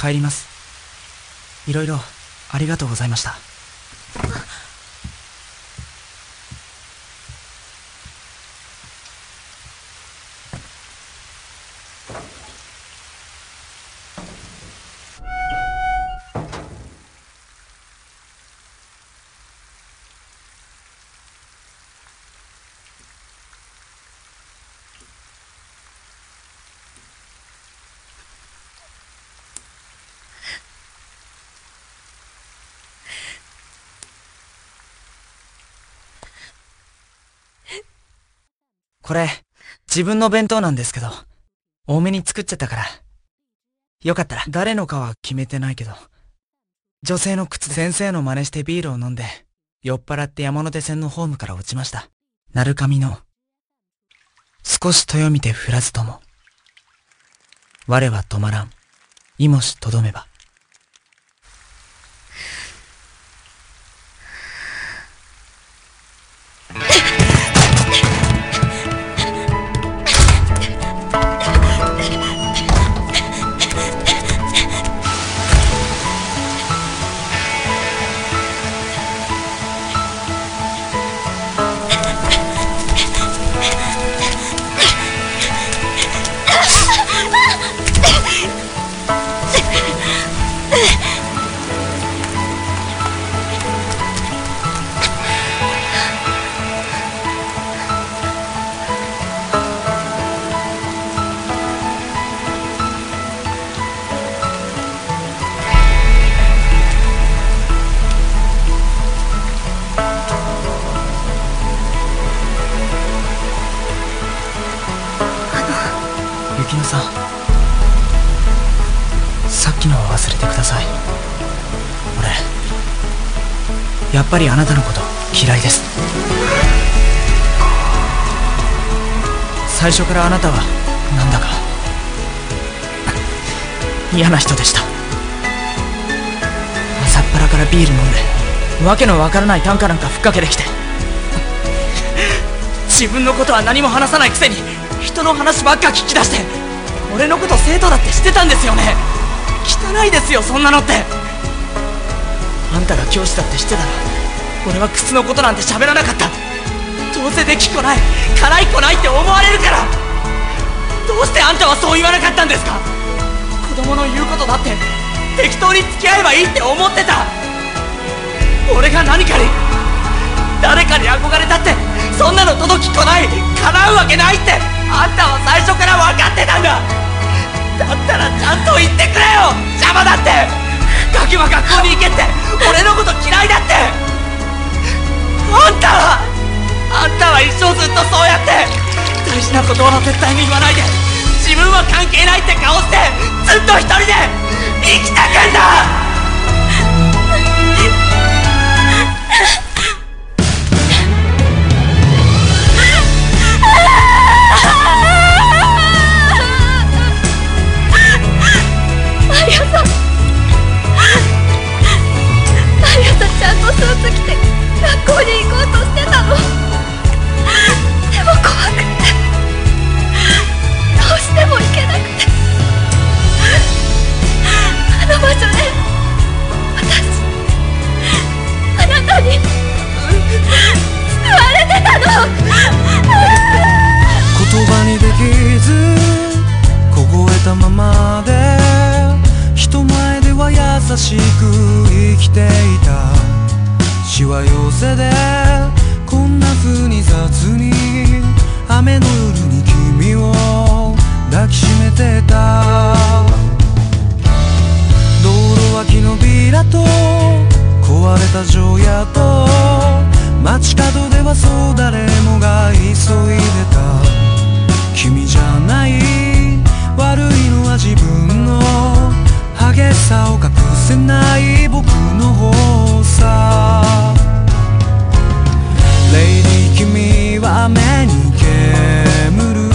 帰ります。いろいろありがとうございました。これ、自分の弁当なんですけど、多めに作っちゃったから。よかったら、誰のかは決めてないけど、女性の靴先生の真似してビールを飲んで、酔っ払って山手線のホームから落ちました。鳴神の、少し豊見て降らずとも、我は止まらん、いもしとどめば。やっぱりあなたのこと嫌いです。最初からあなたはなんだか嫌な人でした。朝っぱらからビール飲んでわけのわからない短歌なんかふっかけてきて。自分のことは何も話さないくせに人の話ばっか聞き出して俺のこと生徒だって知ってたんですよね。汚いですよそんなのって。あんたが教師だって知ってたら俺は靴のことなんて喋らなかった。どうせできっこない辛い子ないって思われるから。どうしてあんたはそう言わなかったんですか。子供の言うことだって適当に付き合えばいいって思ってた。俺が何かに誰かに憧れたってそんなの届きっこない叶うわけないってあんたは最初から分かってたんだ。だったらちゃんと言ってくれよ邪魔だって。ガキは学校に行けって俺のこと嫌いだって。あんたはあんたは一生ずっとそうやって。大事なことは絶対に言わないで。自分は関係ないって顔してずっと一人で生きてくんだ。わ寄せでこんな風に雑に雨の夜に君を抱きしめてた道路脇のビラと壊れた城屋と街角ではそう誰もが急いでた。君じゃない。悪いのは自分の。激しさを隠せない。僕の方雨に煙る。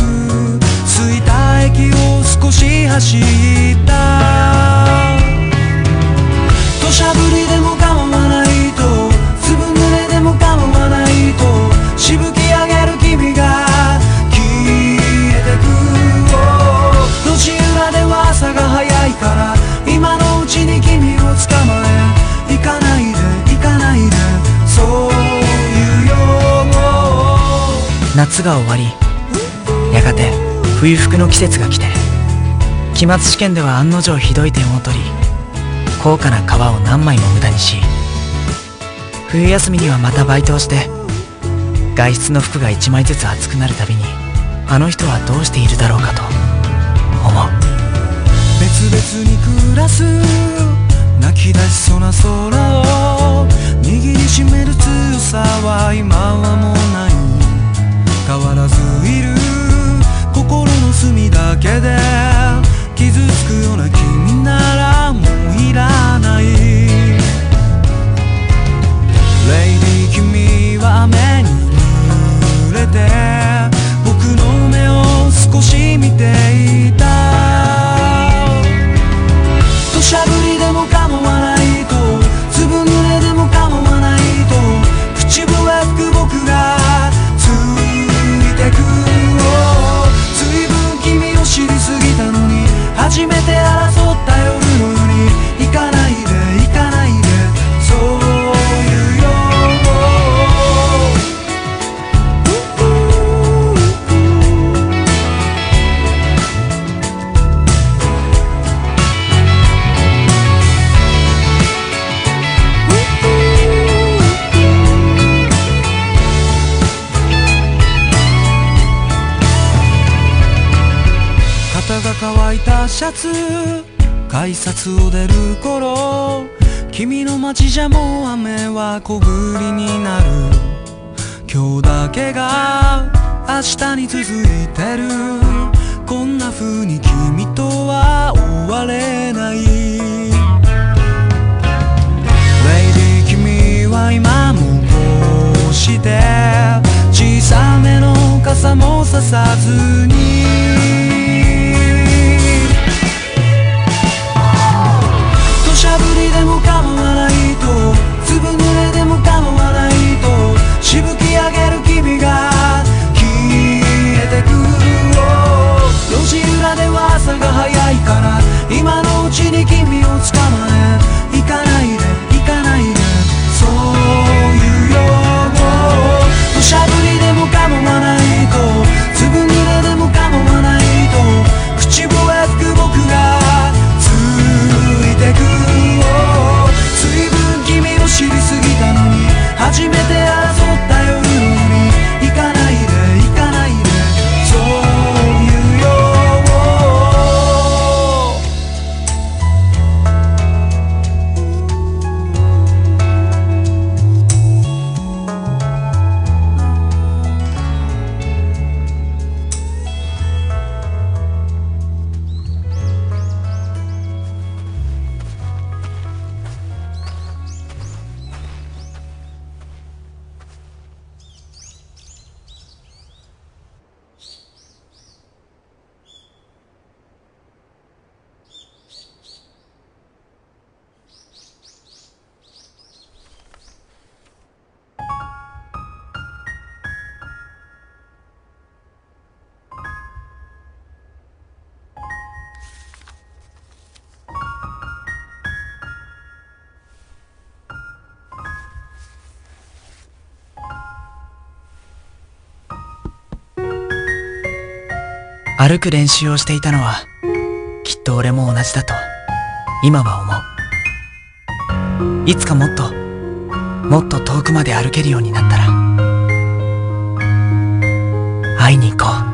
着いた駅を少し走った。土砂降り夏が終わりやがて冬服の季節が来て期末試験では案の定ひどい点を取り高価な革を何枚も無駄にし冬休みにはまたバイトをして外出の服が1枚ずつ厚くなるたびにあの人はどうしているだろうかと思う。別々に暮らす泣き出しそうな空を握りしめる強さは今はもうない。変わらずいる心の隅だけで傷つくような君乾いたシャツ改札を出る頃君の街じゃもう雨は小降りになる。今日だけが明日に続いてる。こんな風に君とは終われない。レイディ君は今もこうして小さめの傘もささずに歩く練習をしていたのはきっと俺も同じだと今は思う。いつかもっともっと遠くまで歩けるようになったら会いに行こう。